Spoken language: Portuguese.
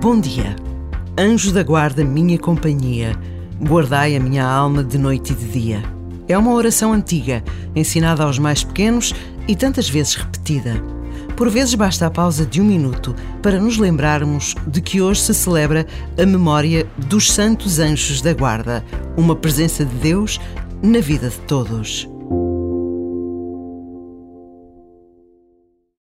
Bom dia. Anjo da guarda, minha companhia, guardai a minha alma de noite e de dia. É uma oração antiga, ensinada aos mais pequenos e tantas vezes repetida. Por vezes basta a pausa de um minuto para nos lembrarmos de que hoje se celebra a memória dos santos anjos da guarda, uma presença de Deus na vida de todos.